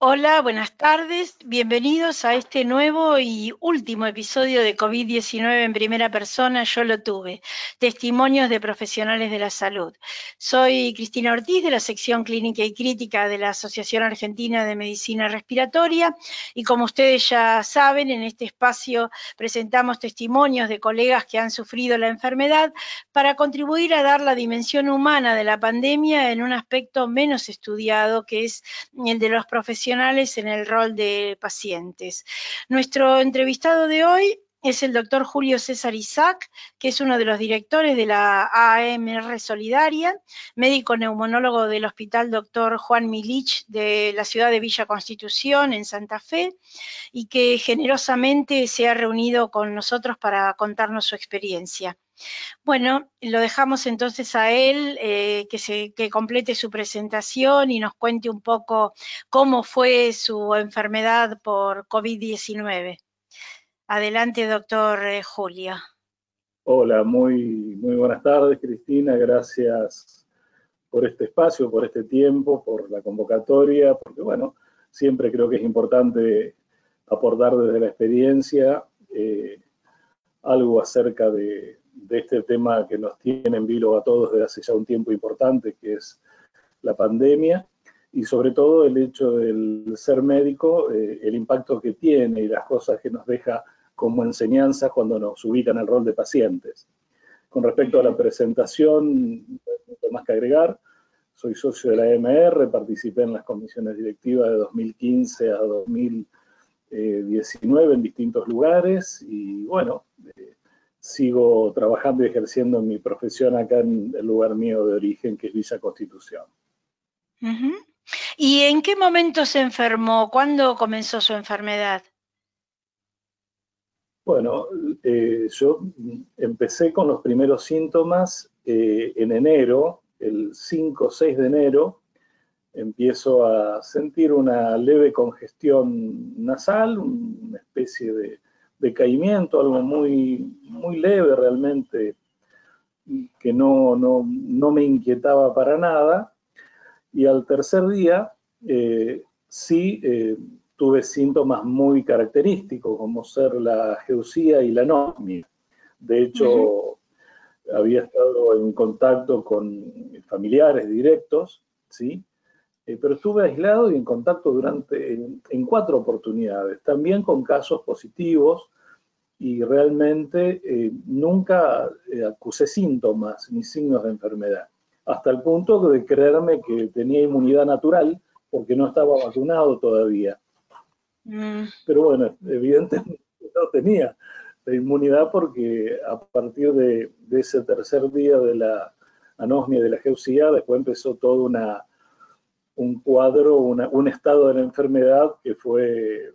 Hola, buenas tardes. Bienvenidos a este nuevo y último episodio de COVID-19 en primera persona. Yo lo tuve. Testimonios de profesionales de la salud. Soy Cristina Ortiz de la sección clínica y crítica de la Asociación Argentina de Medicina Respiratoria y como ustedes ya saben, en este espacio presentamos testimonios de colegas que han sufrido la enfermedad para contribuir a dar la dimensión humana de la pandemia en un aspecto menos estudiado que es el de los profesionales en el rol de pacientes. Nuestro entrevistado de hoy es el doctor Julio César Isaac, que es uno de los directores de la AMR Solidaria, médico neumonólogo del Hospital Doctor Juan Milich de la ciudad de Villa Constitución, en Santa Fe, y que generosamente se ha reunido con nosotros para contarnos su experiencia. Bueno, lo dejamos entonces a él eh, que, complete su presentación y nos cuente un poco cómo fue su enfermedad por COVID-19. Adelante, doctor eh, Julio. Hola, muy, muy buenas tardes, Cristina. Gracias por este espacio, por este tiempo, por la convocatoria, porque bueno, siempre creo que es importante aportar desde la experiencia eh, algo acerca de, de este tema que nos tiene en vilo a todos desde hace ya un tiempo importante, que es la pandemia, y sobre todo el hecho del ser médico, eh, el impacto que tiene y las cosas que nos deja como enseñanza cuando nos ubican el rol de pacientes. Con respecto a la presentación, no más que agregar, soy socio de la EMR, participé en las comisiones directivas de 2015 a 2019 en distintos lugares y bueno, eh, sigo trabajando y ejerciendo mi profesión acá en el lugar mío de origen, que es Villa Constitución. ¿Y en qué momento se enfermó? ¿Cuándo comenzó su enfermedad? Bueno, eh, yo empecé con los primeros síntomas eh, en enero, el 5 o 6 de enero, empiezo a sentir una leve congestión nasal, una especie de decaimiento, algo muy, muy leve realmente, que no, no, me inquietaba para nada. Y al tercer día eh, sí eh, tuve síntomas muy característicos, como ser la geusía y la anosmia. De hecho, había estado en contacto con familiares directos, ¿sí? Eh, pero estuve aislado y en contacto durante, en, cuatro oportunidades, también con casos positivos y realmente eh, nunca eh, acusé síntomas ni signos de enfermedad, hasta el punto de creerme que tenía inmunidad natural porque no estaba vacunado todavía. Mm. Pero bueno, evidentemente no tenía la inmunidad porque a partir de, ese tercer día de la anosmia de la geusía, después empezó todo una, un cuadro, un estado de la enfermedad que fue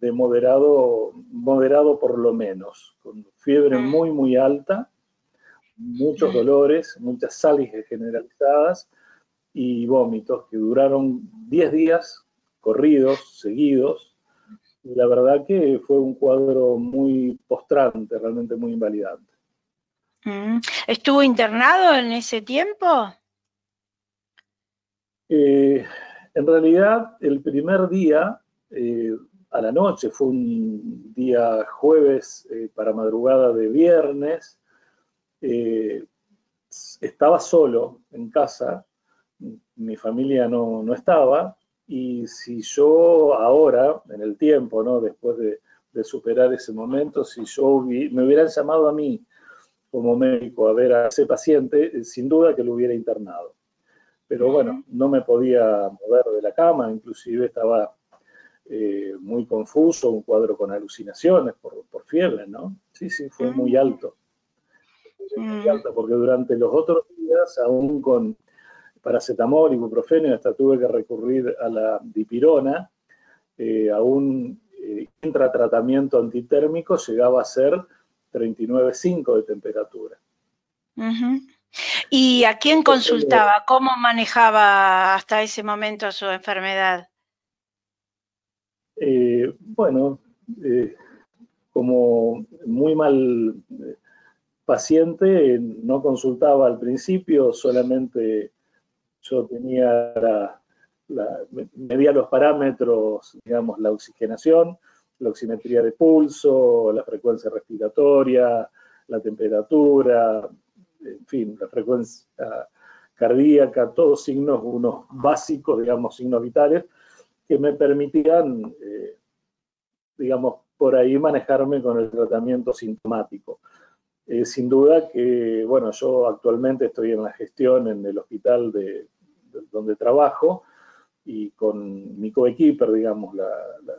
de moderado, moderado por lo menos, con fiebre mm. muy, muy alta, muchos mm. dolores, muchas sales generalizadas y vómitos que duraron 10 días corridos, seguidos. Y la verdad que fue un cuadro muy postrante, realmente muy invalidante. Mm. ¿Estuvo internado en ese tiempo? Eh, en realidad, el primer día, eh, a la noche, fue un día jueves eh, para madrugada de viernes, estaba solo en casa, mi familia no, estaba, y si yo ahora, en el tiempo, ¿no? después de, superar ese momento, si yo me hubieran llamado a mí como médico a ver a ese paciente, sin duda que lo hubiera internado pero bueno, no me podía mover de la cama, inclusive estaba eh, muy confuso, un cuadro con alucinaciones por, fiebre, ¿no? Sí, sí, fue muy alto. Muy alto, porque durante los otros días, aún con paracetamol, ibuprofeno, hasta tuve que recurrir a la dipirona, eh, aún eh, intratratamiento antitérmico llegaba a ser 39,5 de temperatura. ¿Y a quién consultaba? ¿Cómo manejaba hasta ese momento su enfermedad? Eh, bueno, eh, como muy mal eh, paciente, no consultaba al principio, solamente yo tenía medía los parámetros, digamos, la oxigenación, la oximetría de pulso, la frecuencia respiratoria, la temperatura, en fin, la frecuencia cardíaca, todos signos, unos básicos, digamos, signos vitales, que me permitían, eh, digamos, por ahí manejarme con el tratamiento sintomático. Eh, sin duda que, bueno, yo actualmente estoy en la gestión en el hospital de, donde trabajo y con mi coequiper, digamos, la,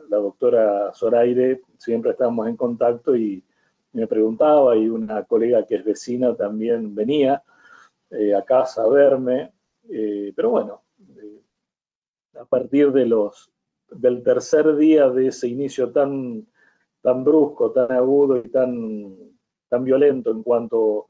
doctora Zoraire, siempre estamos en contacto y me preguntaba y una colega que es vecina también venía eh, a casa a verme, eh, pero bueno, a partir de los, del tercer día de ese inicio tan, tan brusco, tan agudo y tan tan violento en cuanto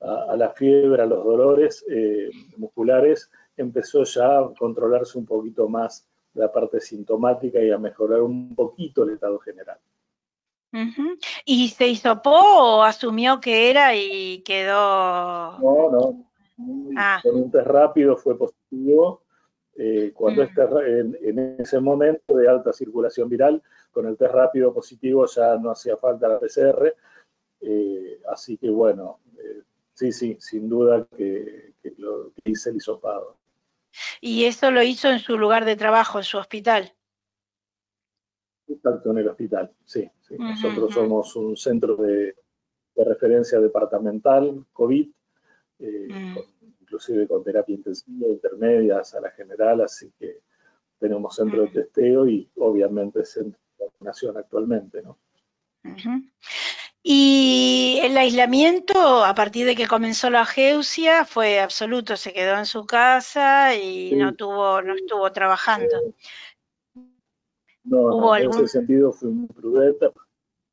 a, la fiebre, a los dolores eh, musculares, empezó ya a controlarse un poquito más la parte sintomática y a mejorar un poquito el estado general. ¿Y se hisopó o asumió que era y quedó? No, no. Ah. Con un test rápido fue positivo. Eh, cuando mm. en, en, ese momento de alta circulación viral, con el test rápido positivo ya no hacía falta la PCR, eh, así que bueno, eh, sí, sí, sin duda que, lo que hice el hisopado. ¿Y esto lo hizo en su lugar de trabajo, en su hospital? Exacto, en el hospital, sí. Nosotros somos un centro de, referencia departamental COVID, eh, mm. inclusive con terapia intensiva, intermedia, la general, así que tenemos centro de testeo y obviamente centro de vacunación actualmente, ¿no? Y el aislamiento, a partir de que comenzó la geusia, fue absoluto, se quedó en su casa y no tuvo, no estuvo trabajando. No, en ese sentido fue muy prudente,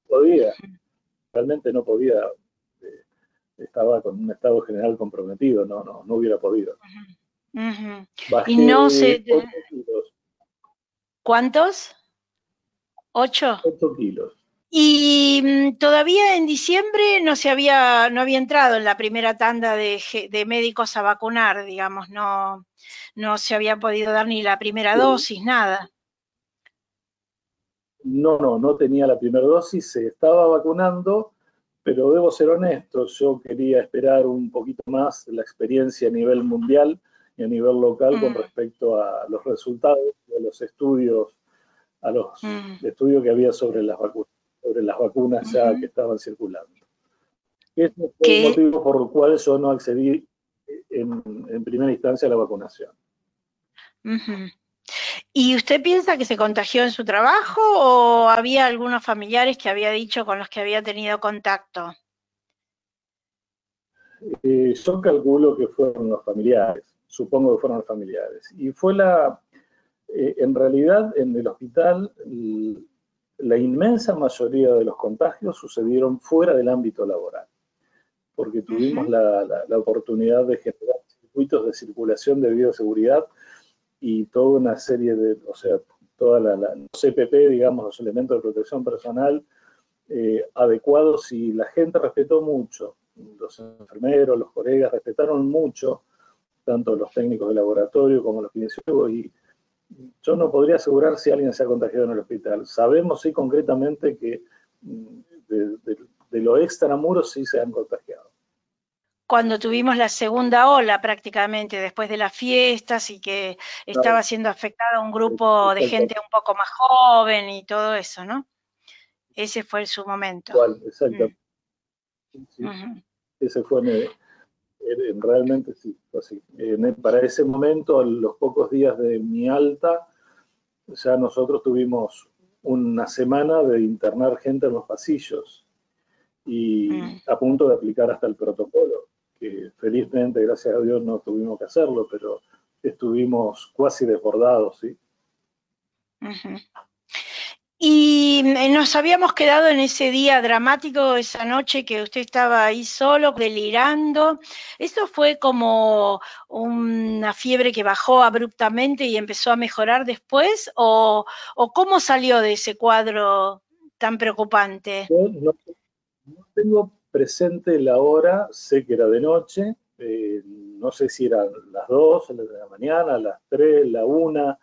podía, realmente no podía, eh, estaba con un estado general comprometido, no, no, no hubiera podido. y no se... Kilos. ¿Cuántos? ¿Ocho? Ocho kilos. Y mm, todavía en diciembre no se había, no había entrado en la primera tanda de, médicos a vacunar, digamos, no, no se había podido dar ni la primera dosis, nada. No, no, no tenía la primera dosis, se estaba vacunando, pero debo ser honesto, yo quería esperar un poquito más la experiencia a nivel mundial y a nivel local con mm. respecto a los resultados de los estudios, a los mm. estudios que había sobre las vacunas sobre las vacunas ya que estaban circulando. Ese fue el motivo por el cual yo no accedí en, primera instancia a la vacunación. ¿Y usted piensa que se contagió en su trabajo o había algunos familiares que había dicho con los que había tenido contacto? Eh, yo calculo que fueron los familiares, supongo que fueron los familiares. Y fue la, eh, en realidad en el hospital la inmensa mayoría de los contagios sucedieron fuera del ámbito laboral, porque tuvimos la, oportunidad de generar circuitos de circulación de bioseguridad y toda una serie de, o sea, toda la, la CPP, digamos, los elementos de protección personal eh, adecuados y la gente respetó mucho, los enfermeros, los colegas respetaron mucho, tanto los técnicos de laboratorio como los kinesiólogos y yo no podría asegurar si alguien se ha contagiado en el hospital. Sabemos sí concretamente que mm, de, lo extramuros sí se han contagiado. Cuando tuvimos la segunda ola prácticamente, después de las fiestas y que estaba siendo afectada un grupo de gente un poco más joven y todo eso, ¿no? Ese fue su momento. exacto. Mm. Ese fue realmente sí, así. para ese momento, a los pocos días de mi alta, ya nosotros tuvimos una semana de internar gente en los pasillos y mm. a punto de aplicar hasta el protocolo, que felizmente, gracias a Dios, no tuvimos que hacerlo, pero estuvimos casi desbordados, ¿sí? Y eh, nos habíamos quedado en ese día dramático, esa noche que usted estaba ahí solo, delirando. ¿Eso fue como una fiebre que bajó abruptamente y empezó a mejorar después? ¿O, cómo salió de ese cuadro tan preocupante? no, tengo presente la hora, sé que era de noche, eh, no sé si eran las 2 de la mañana, las 3, la 1,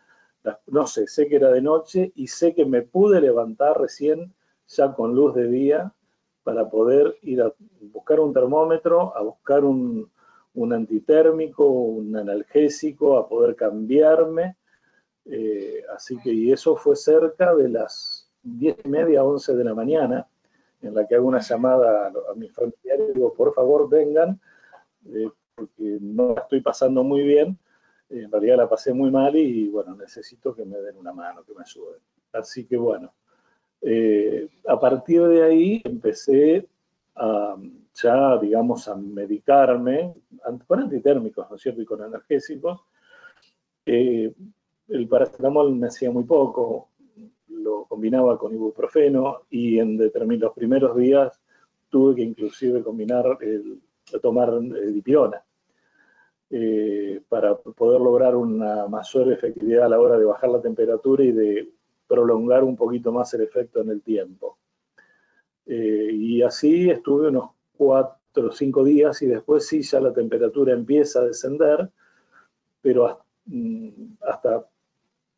no sé, sé que era de noche y sé que me pude levantar recién ya con luz de día para poder ir a buscar un termómetro, a buscar un, antitérmico, un analgésico, a poder cambiarme. Eh, así que, y eso fue cerca de las 10 y media, 11 de la mañana, en la que hago una llamada a, mis familiares digo, por favor vengan, eh, porque no la estoy pasando muy bien, en realidad la pasé muy mal y bueno, necesito que me den una mano, que me ayuden. Así que bueno, eh, a partir de ahí empecé a, ya, digamos, a medicarme con antitérmicos, ¿no es cierto? Y con analgésicos. Eh, el paracetamol me hacía muy poco, lo combinaba con ibuprofeno y en los primeros días tuve que inclusive combinar, tomar eh, dipirona para poder lograr una mayor efectividad a la hora de bajar la temperatura y de prolongar un poquito más el efecto en el tiempo. Eh, y así estuve unos cuatro o cinco días y después sí ya la temperatura empieza a descender, pero mm, hasta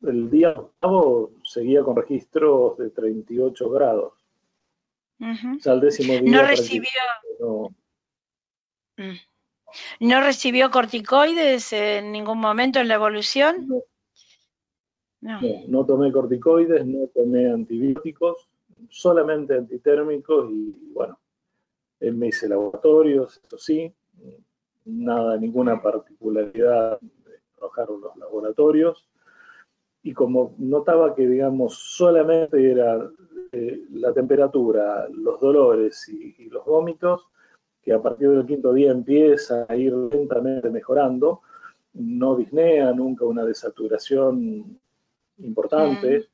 el día octavo seguía con registros de 38 grados. Ya décimo día. No recibió. Mm. No... recibió corticoides en ningún momento en la evolución? No. no. tomé corticoides, no tomé antibióticos, solamente antitérmicos y bueno, me hice laboratorios, eso sí, nada, ninguna particularidad arrojaron los laboratorios. Y como notaba que, digamos, solamente era eh, la temperatura, los dolores y, y, los vómitos, que a partir del quinto día empieza a ir lentamente mejorando, no disnea nunca una desaturación importante.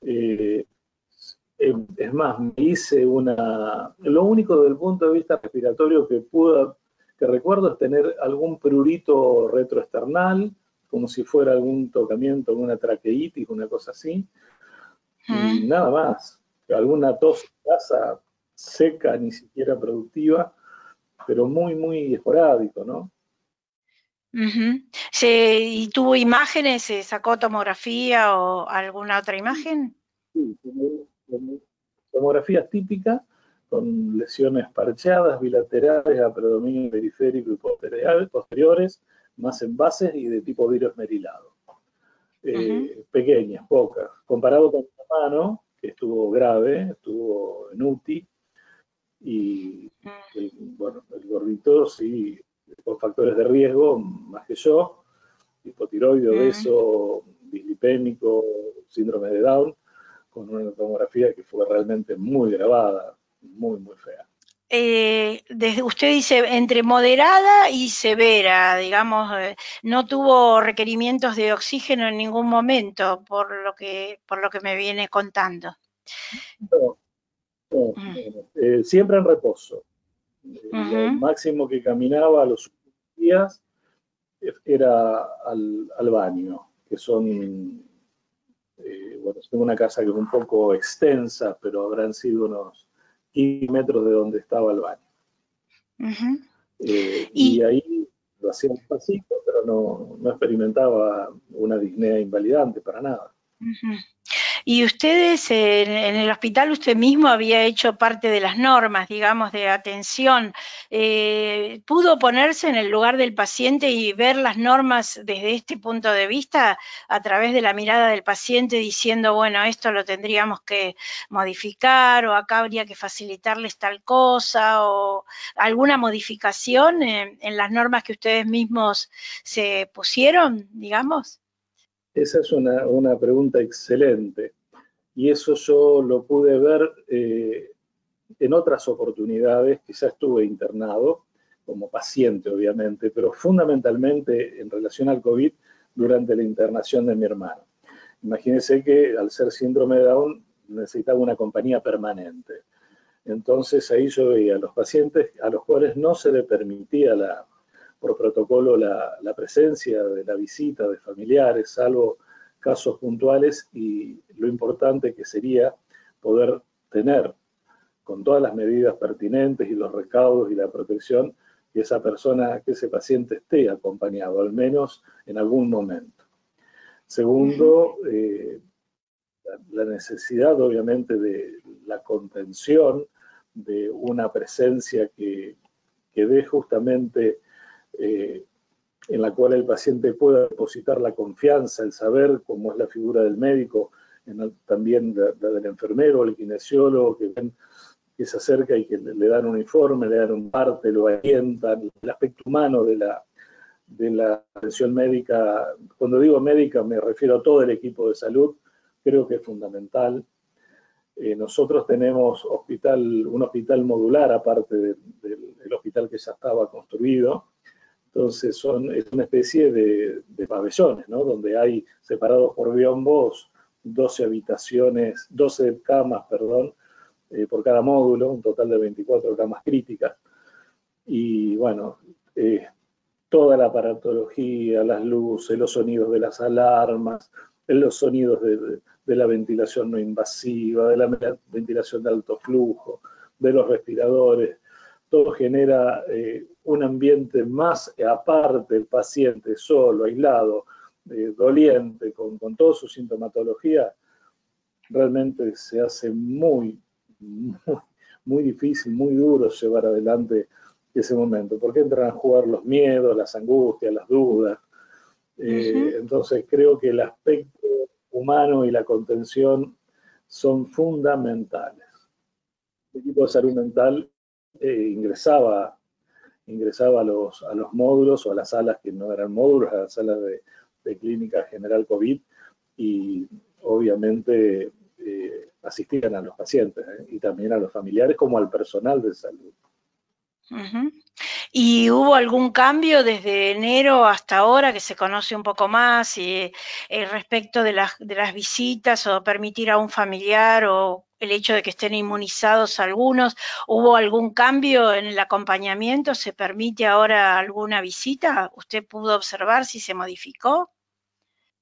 Eh, es más, me hice una... Lo único desde el punto de vista respiratorio que pude, que recuerdo es tener algún prurito retroesternal, como si fuera algún tocamiento, alguna traqueitis, una cosa así. Y nada más. Alguna tos casa seca, ni siquiera productiva, pero muy, muy esporádico, ¿no? ¿Y tuvo imágenes? ¿Se sacó tomografía o alguna otra imagen? Sí, tomografía típica con lesiones parcheadas, bilaterales, a predominio periférico y posteriores, más envases y de tipo virus merilado. Eh, pequeñas, pocas. Comparado con mi mano, que estuvo grave, estuvo en UTI, y mm. el, bueno, el gordito sí con factores de riesgo, más que yo, hipotiroide, obeso, dislipémico, síndrome de Down, con una tomografía que fue realmente muy grabada, muy, muy fea. Eh, desde, usted dice entre moderada y severa, digamos, eh, no tuvo requerimientos de oxígeno en ningún momento, por lo que, por lo que me viene contando. No, mm. eh, siempre en reposo. Lo máximo que caminaba a los días era al, baño, que son, bueno, tengo una casa que es un poco extensa, pero habrán sido unos 15 metros de donde estaba el baño. Eh, ¿Y? ahí lo hacía despacito, pero no, no experimentaba una disnea invalidante para nada. Y ustedes en, el hospital, usted mismo había hecho parte de las normas, digamos, de atención. Eh, ¿Pudo ponerse en el lugar del paciente y ver las normas desde este punto de vista a través de la mirada del paciente diciendo, bueno, esto lo tendríamos que modificar o acá habría que facilitarles tal cosa o alguna modificación en, en las normas que ustedes mismos se pusieron, digamos? Esa es una, pregunta excelente. Y eso yo lo pude ver eh, en otras oportunidades, quizás estuve internado como paciente, obviamente, pero fundamentalmente en relación al COVID durante la internación de mi hermano. Imagínense que al ser síndrome de Down necesitaba una compañía permanente. Entonces ahí yo veía a los pacientes a los cuales no se le permitía la, por protocolo la, presencia de la visita de familiares, salvo casos puntuales, y lo importante que sería poder tener, con todas las medidas pertinentes y los recaudos y la protección, que esa persona, que ese paciente esté acompañado, al menos en algún momento. Segundo, eh, la necesidad obviamente de la contención, de una presencia que, que dé justamente eh, en la cual el paciente pueda depositar la confianza, el saber cómo es la figura del médico, también la, del enfermero, el kinesiólogo, que, se acerca y que le, dan un informe, le dan un parte, lo alientan, el aspecto humano de la, de la atención médica, cuando digo médica me refiero a todo el equipo de salud, creo que es fundamental. Eh, nosotros tenemos hospital, un hospital modular aparte del hospital que ya estaba construido. Entonces son, es una especie de, pabellones, ¿no? Donde hay separados por biombos 12 habitaciones, 12 camas, perdón, eh, por cada módulo, un total de 24 camas críticas. Y bueno, eh, toda la aparatología, las luces, los sonidos de las alarmas, los sonidos de, la ventilación no invasiva, de la ventilación de alto flujo, de los respiradores, todo genera eh, un ambiente más aparte, el paciente solo, aislado, eh, doliente, con, con toda su sintomatología, realmente se hace muy, muy, muy difícil, muy duro llevar adelante ese momento, porque entran a jugar los miedos, las angustias, las dudas. Eh, entonces creo que el aspecto humano y la contención son fundamentales. El equipo de salud mental eh, ingresaba, ingresaba a, los, a los módulos o a las salas que no eran módulos, a las salas de, clínica general COVID y obviamente eh, asistían a los pacientes y también a los familiares como al personal de salud. ¿Y hubo algún cambio desde enero hasta ahora que se conoce un poco más y, eh, respecto de las, de las visitas o permitir a un familiar o el hecho de que estén inmunizados algunos? ¿Hubo algún cambio en el acompañamiento? ¿Se permite ahora alguna visita? ¿Usted pudo observar si se modificó?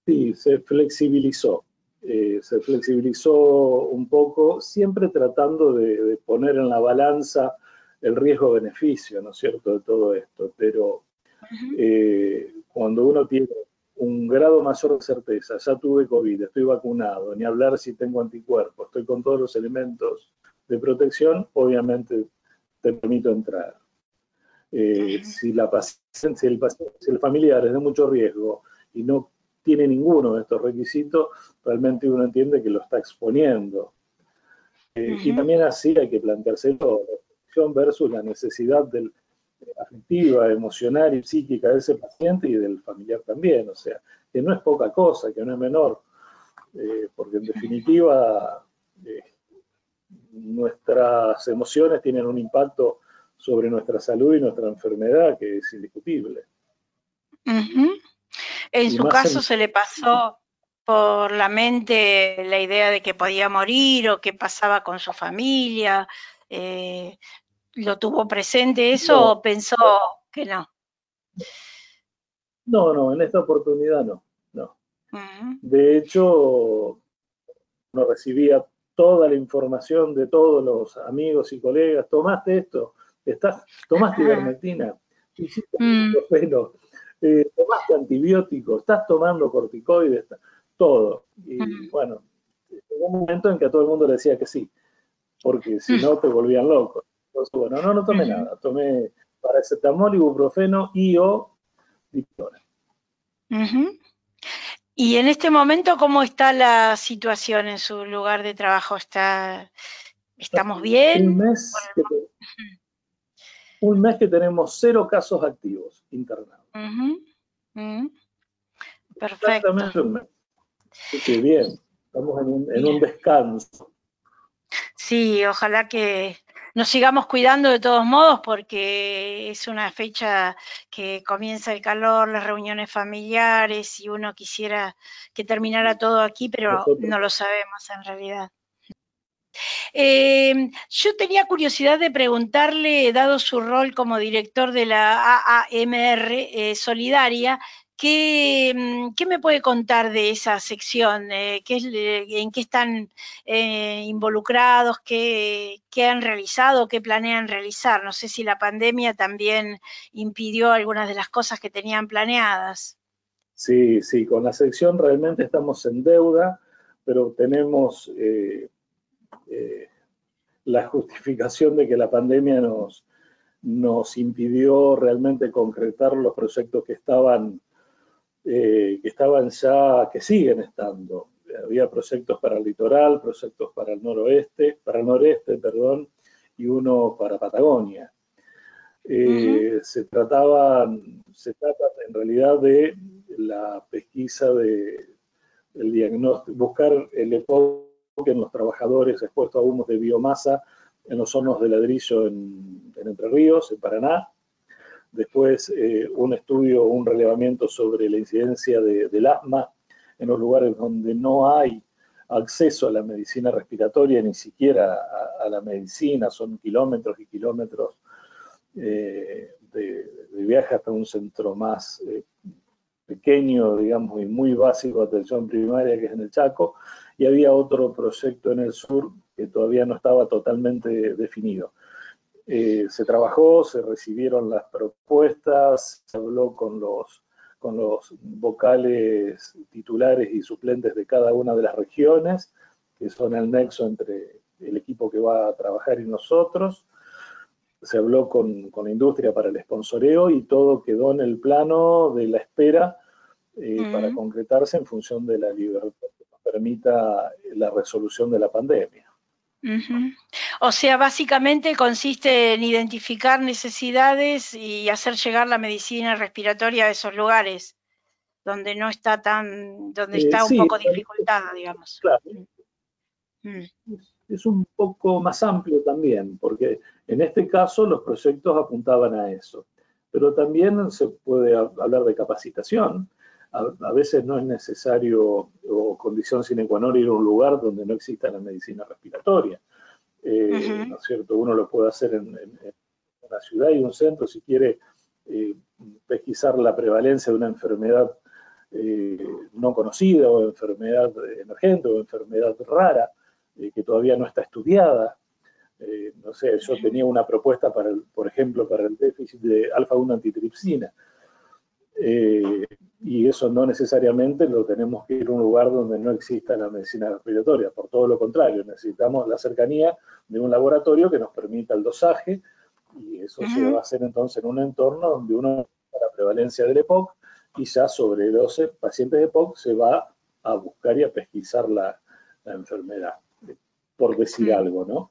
Sí, se flexibilizó. Eh, se flexibilizó un poco, siempre tratando de poner en la balanza el riesgo-beneficio, ¿no es cierto?, de todo esto. Pero eh, cuando uno tiene un grado mayor de certeza, ya tuve COVID, estoy vacunado, ni hablar si tengo anticuerpos, estoy con todos los elementos de protección, obviamente te permito entrar. Eh, si, la si, el si el familiar es de mucho riesgo y no tiene ninguno de estos requisitos, realmente uno entiende que lo está exponiendo. Eh, y también así hay que planteárselo versus la necesidad del, afectiva, emocional y psíquica de ese paciente y del familiar también. O sea, que no es poca cosa, que no es menor, eh, porque en definitiva eh, nuestras emociones tienen un impacto sobre nuestra salud y nuestra enfermedad que es indiscutible. En su caso se le pasó por la mente la idea de que podía morir o qué pasaba con su familia. Eh, ¿Lo tuvo presente eso o pensó que no? No, no, en esta oportunidad no. no. De hecho, no recibía toda la información de todos los amigos y colegas. ¿Tomaste esto? ¿Estás, ¿Tomaste ivermectina? Mm. Eh, ¿Tomaste antibióticos? ¿Estás tomando corticoides? Todo. Y mm. bueno, llegó un momento en que a todo el mundo le decía que sí, porque si mm. no te volvían locos bueno, no, no tomé nada. Tomé paracetamol, ibuprofeno y o Y en este momento, ¿cómo está la situación en su lugar de trabajo? ¿Está, ¿Estamos bien? Un mes, que, un mes que tenemos cero casos activos internados. Perfecto. Exactamente un mes. bien, estamos en un, en un descanso. Sí, ojalá que nos sigamos cuidando de todos modos porque es una fecha que comienza el calor, las reuniones familiares y uno quisiera que terminara todo aquí, pero no lo sabemos en realidad. Eh, yo tenía curiosidad de preguntarle, dado su rol como director de la AAMR eh, Solidaria, ¿qué, mm, ¿qué, me puede contar de esa sección? Eh, ¿qué ¿En qué están eh, involucrados? ¿qué, ¿Qué han realizado? ¿Qué planean realizar? No sé si la pandemia también impidió algunas de las cosas que tenían planeadas. Sí, sí, con la sección realmente estamos en deuda, pero tenemos la justificación de que la pandemia nos, nos impidió realmente concretar los proyectos que estaban, eh, que estaban ya, que siguen estando. Había proyectos para el litoral, proyectos para el noroeste, para el noreste, perdón, y uno para Patagonia. Eh, se trataba, se trata en realidad de la pesquisa de el diagnóstico, buscar el enfoque en los trabajadores expuestos a humos de biomasa en los hornos de ladrillo en, Entre Ríos, en Paraná. Después eh, un estudio, un relevamiento sobre la incidencia del asma en los lugares donde no hay acceso a la medicina respiratoria, ni siquiera a, la medicina, son kilómetros y kilómetros eh, de, viaje hasta un centro más eh, pequeño, digamos, y muy básico de atención primaria, que es en el Chaco, y había otro proyecto en el sur que todavía no estaba totalmente definido. Eh, se trabajó, se recibieron las propuestas, se habló con los, con los vocales titulares y suplentes de cada una de las regiones, que son el nexo entre el equipo que va a trabajar y nosotros. Se habló con, con la industria para el sponsoreo y todo quedó en el plano de la espera eh, para concretarse en función de la libertad permita la resolución de la pandemia. O sea, básicamente consiste en identificar necesidades y hacer llegar la medicina respiratoria a esos lugares donde no está tan, donde eh, está un poco dificultada, digamos. Claro. Mm. Es un poco más amplio también, porque en este caso los proyectos apuntaban a eso. Pero también se puede hablar de capacitación, a, veces no es necesario o condición sine qua non ir a un lugar donde no exista la medicina respiratoria. Eh, ¿No es cierto? Uno lo puede hacer en, una ciudad y un centro si quiere eh, pesquisar la prevalencia de una enfermedad eh, no conocida o enfermedad emergente o enfermedad rara que todavía no está estudiada. no sé, yo tenía una propuesta, para por ejemplo, para el déficit de alfa-1 antitripsina. Eh, y eso no necesariamente lo tenemos que ir a un lugar donde no exista la medicina respiratoria, por todo lo contrario, necesitamos la cercanía de un laboratorio que nos permita el dosaje y eso se va a hacer entonces en un entorno donde uno la prevalencia del EPOC y ya sobre 12 pacientes de EPOC se va a buscar y a pesquisar la, enfermedad, por decir algo, ¿no?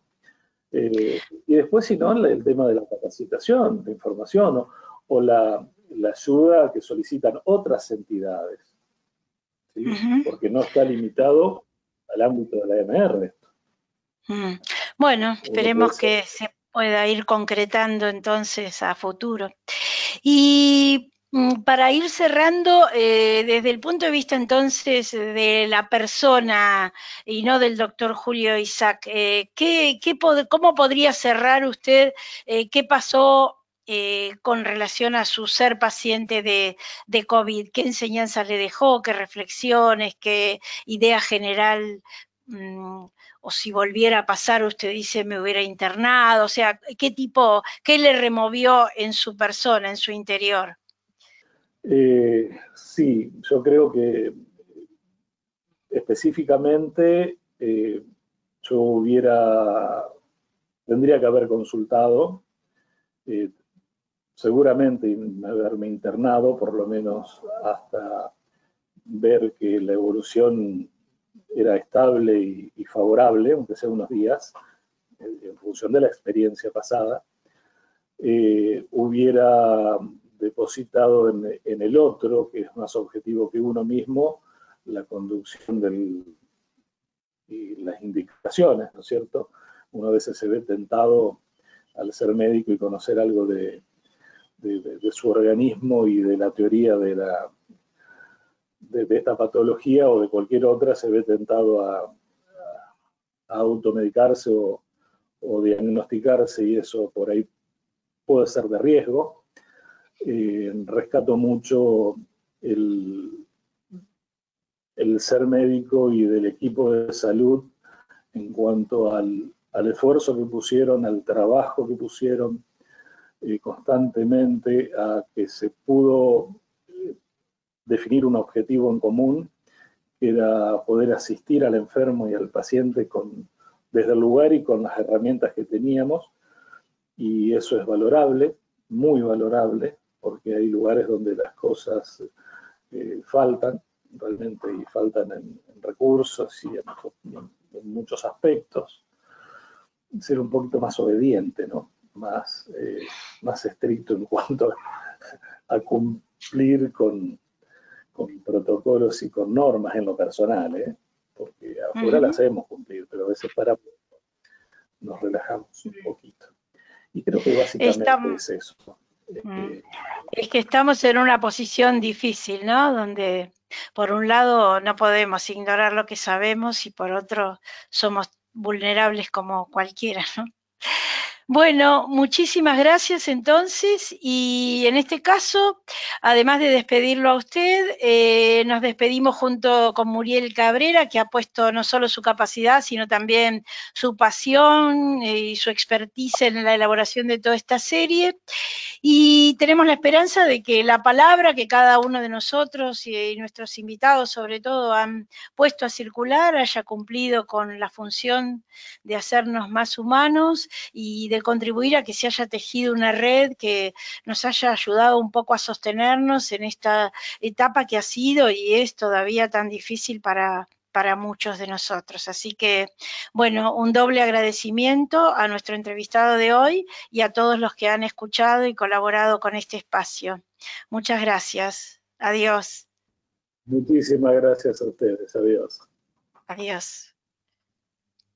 Eh, y después, si no, el tema de la capacitación, de información o la, la ayuda que solicitan otras entidades, porque no está limitado al ámbito de la MR. Mm. Bueno, esperemos que se pueda ir concretando entonces a futuro. Y mm, para ir cerrando, eh, desde el punto de vista entonces de la persona y no del doctor Julio Isaac, eh, ¿qué, ¿cómo podría cerrar usted eh, qué pasó eh, con relación a su ser paciente de, COVID? ¿Qué enseñanza le dejó? ¿Qué reflexiones? ¿Qué idea general? Mm, o si volviera a pasar, usted dice, me hubiera internado, o sea, ¿qué tipo, qué le removió en su persona, en su interior? Eh, sí, yo creo que específicamente eh, yo hubiera, tendría que haber consultado, seguramente haberme internado, por lo menos hasta ver que la evolución era estable y, favorable, aunque sea unos días, en, función de la experiencia pasada, eh, hubiera depositado en, el otro, que es más objetivo que uno mismo, la conducción del, y las indicaciones, ¿no es cierto? Uno a veces se ve tentado al ser médico y conocer algo de, de, su organismo y de la teoría de, la, de, esta patología o de cualquier otra se ve tentado a, automedicarse o, diagnosticarse y eso por ahí puede ser de riesgo. Eh, rescato mucho el, el ser médico y del equipo de salud en cuanto al, esfuerzo que pusieron, al trabajo que pusieron eh, constantemente, a que se pudo eh, definir un objetivo en común, que era poder asistir al enfermo y al paciente con, desde el lugar y con las herramientas que teníamos, y eso es valorable, muy valorable, porque hay lugares donde las cosas eh, faltan, realmente, y faltan en, recursos y en, muchos aspectos. Ser un poquito más obediente, ¿no? Más, eh, más estricto en cuanto a, cumplir con, con, protocolos y con normas en lo personal, ¿eh? porque afuera las hacemos cumplir, pero a veces para nos relajamos un poquito. Y creo que básicamente es eso. Este, es que estamos en una posición difícil, ¿no? Donde por un lado no podemos ignorar lo que sabemos y por otro somos vulnerables como cualquiera, ¿no? Bueno, muchísimas gracias entonces y en este caso, además de despedirlo a usted, eh, nos despedimos junto con Muriel Cabrera, que ha puesto no solo su capacidad, sino también su pasión eh, y su expertise en la elaboración de toda esta serie. Y tenemos la esperanza de que la palabra que cada uno de nosotros y nuestros invitados sobre todo han puesto a circular haya cumplido con la función de hacernos más humanos y de contribuir a que se haya tejido una red que nos haya ayudado un poco a sostenernos en esta etapa que ha sido y es todavía tan difícil para, para muchos de nosotros. Así que, bueno, un doble agradecimiento a nuestro entrevistado de hoy y a todos los que han escuchado y colaborado con este espacio. Muchas gracias. Adiós. Muchísimas gracias a ustedes. Adiós. Adiós.